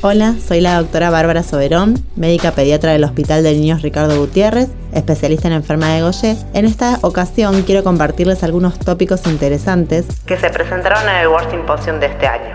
Hola, soy la doctora Bárbara Soberón, médica pediatra del Hospital de Niños Ricardo Gutiérrez, especialista en enfermedad de Gaucher. En esta ocasión quiero compartirles algunos tópicos interesantes que se presentaron en el World Symposium de este año.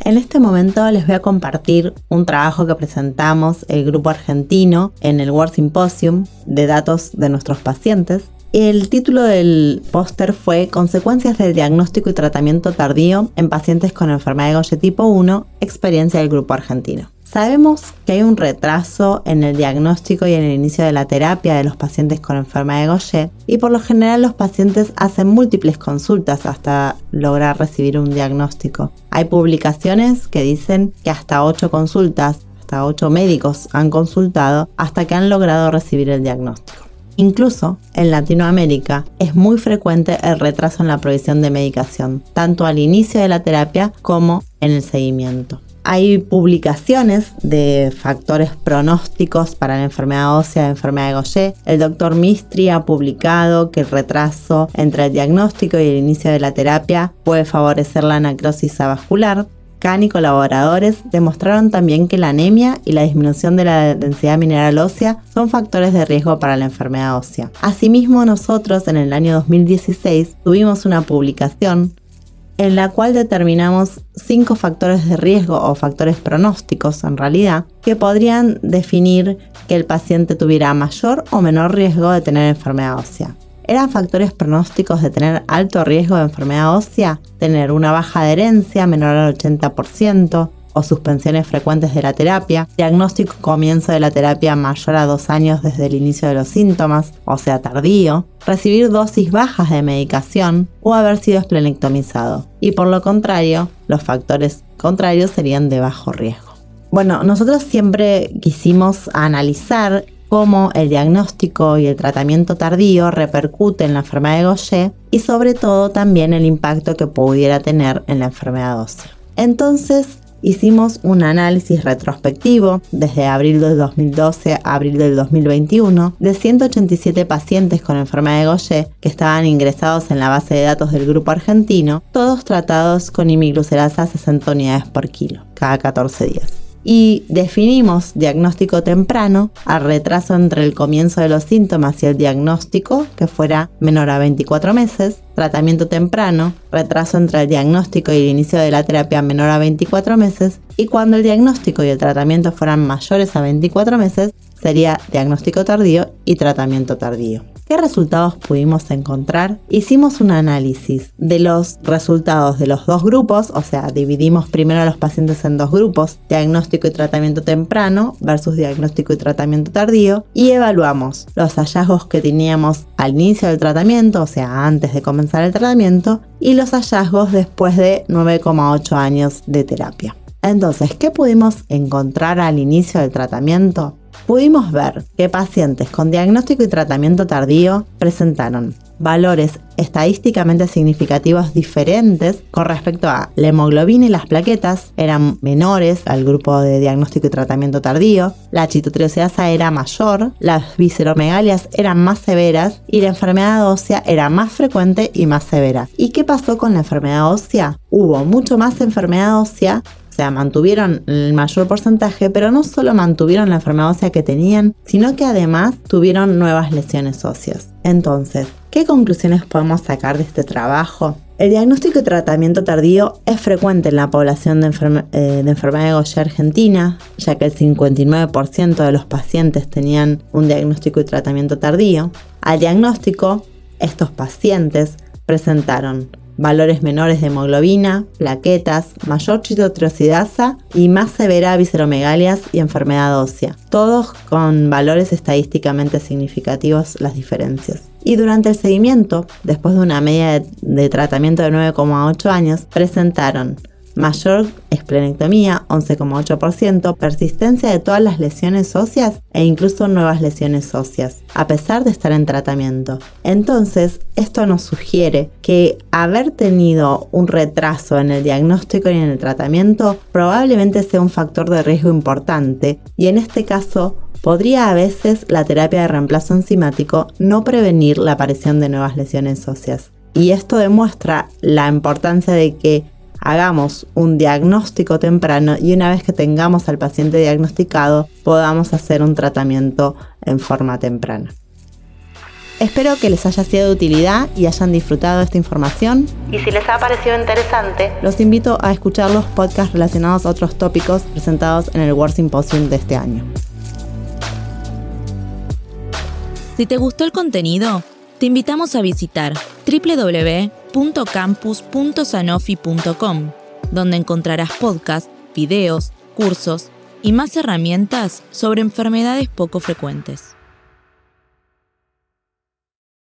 En este momento les voy a compartir un trabajo que presentamos el grupo argentino en el World Symposium de datos de nuestros pacientes el título del póster fue Consecuencias del diagnóstico y tratamiento tardío en pacientes con enfermedad de Gaucher tipo 1, experiencia del grupo argentino. Sabemos que hay un retraso en el diagnóstico y en el inicio de la terapia de los pacientes con enfermedad de Gaucher y por lo general los pacientes hacen múltiples consultas hasta lograr recibir un diagnóstico. Hay publicaciones que dicen que hasta 8 consultas, hasta 8 médicos han consultado hasta que han logrado recibir el diagnóstico. Incluso en Latinoamérica es muy frecuente el retraso en la provisión de medicación, tanto al inicio de la terapia como en el seguimiento. Hay publicaciones de factores pronósticos para la enfermedad ósea enfermedad de Gaucher. El doctor Mistri ha publicado que el retraso entre el diagnóstico y el inicio de la terapia puede favorecer la necrosis avascular. Y colaboradores demostraron también que la anemia y la disminución de la densidad mineral ósea son factores de riesgo para la enfermedad ósea. Asimismo, nosotros en el año 2016 tuvimos una publicación en la cual determinamos cinco factores de riesgo o factores pronósticos en realidad que podrían definir que el paciente tuviera mayor o menor riesgo de tener enfermedad ósea eran factores pronósticos de tener alto riesgo de enfermedad ósea, tener una baja adherencia menor al 80% o suspensiones frecuentes de la terapia, diagnóstico comienzo de la terapia mayor a dos años desde el inicio de los síntomas, o sea tardío, recibir dosis bajas de medicación o haber sido esplenectomizado. Y por lo contrario, los factores contrarios serían de bajo riesgo. Bueno, nosotros siempre quisimos analizar cómo el diagnóstico y el tratamiento tardío repercute en la enfermedad de Gaucher y sobre todo también el impacto que pudiera tener en la enfermedad ósea. Entonces hicimos un análisis retrospectivo desde abril del 2012 a abril del 2021 de 187 pacientes con enfermedad de Gaucher que estaban ingresados en la base de datos del grupo argentino, todos tratados con imiglucerasa a 60 unidades por kilo cada 14 días y definimos diagnóstico temprano al retraso entre el comienzo de los síntomas y el diagnóstico, que fuera menor a 24 meses, tratamiento temprano, retraso entre el diagnóstico y el inicio de la terapia menor a 24 meses, y cuando el diagnóstico y el tratamiento fueran mayores a 24 meses, sería diagnóstico tardío y tratamiento tardío. ¿Qué resultados pudimos encontrar? Hicimos un análisis de los resultados de los dos grupos, o sea, dividimos primero a los pacientes en dos grupos, diagnóstico y tratamiento temprano versus diagnóstico y tratamiento tardío, y evaluamos los hallazgos que teníamos al inicio del tratamiento, o sea, antes de comenzar el tratamiento, y los hallazgos después de 9,8 años de terapia. Entonces, ¿qué pudimos encontrar al inicio del tratamiento? Pudimos ver que pacientes con diagnóstico y tratamiento tardío presentaron valores estadísticamente significativos diferentes con respecto a la hemoglobina y las plaquetas eran menores al grupo de diagnóstico y tratamiento tardío, la chitotriosidasa era mayor, las visceromegalias eran más severas y la enfermedad ósea era más frecuente y más severa. ¿Y qué pasó con la enfermedad ósea? Hubo mucho más enfermedad ósea sea, mantuvieron el mayor porcentaje, pero no solo mantuvieron la enfermedad ósea que tenían, sino que además tuvieron nuevas lesiones óseas. Entonces, ¿qué conclusiones podemos sacar de este trabajo? El diagnóstico y tratamiento tardío es frecuente en la población de, eh, de enfermedad de Gaucher argentina, ya que el 59% de los pacientes tenían un diagnóstico y tratamiento tardío. Al diagnóstico, estos pacientes presentaron valores menores de hemoglobina, plaquetas, mayor chitotriosidasa y más severa visceromegalias y enfermedad ósea, todos con valores estadísticamente significativos las diferencias. Y durante el seguimiento, después de una media de, de tratamiento de 9,8 años, presentaron mayor esplenectomía 11,8%, persistencia de todas las lesiones óseas e incluso nuevas lesiones óseas, a pesar de estar en tratamiento. Entonces, esto nos sugiere que haber tenido un retraso en el diagnóstico y en el tratamiento probablemente sea un factor de riesgo importante y en este caso podría a veces la terapia de reemplazo enzimático no prevenir la aparición de nuevas lesiones óseas. Y esto demuestra la importancia de que hagamos un diagnóstico temprano y una vez que tengamos al paciente diagnosticado podamos hacer un tratamiento en forma temprana. Espero que les haya sido de utilidad y hayan disfrutado de esta información. Y si les ha parecido interesante, los invito a escuchar los podcasts relacionados a otros tópicos presentados en el World Symposium de este año. Si te gustó el contenido, te invitamos a visitar www.campus.sanofi.com, donde encontrarás podcasts, videos, cursos y más herramientas sobre enfermedades poco frecuentes.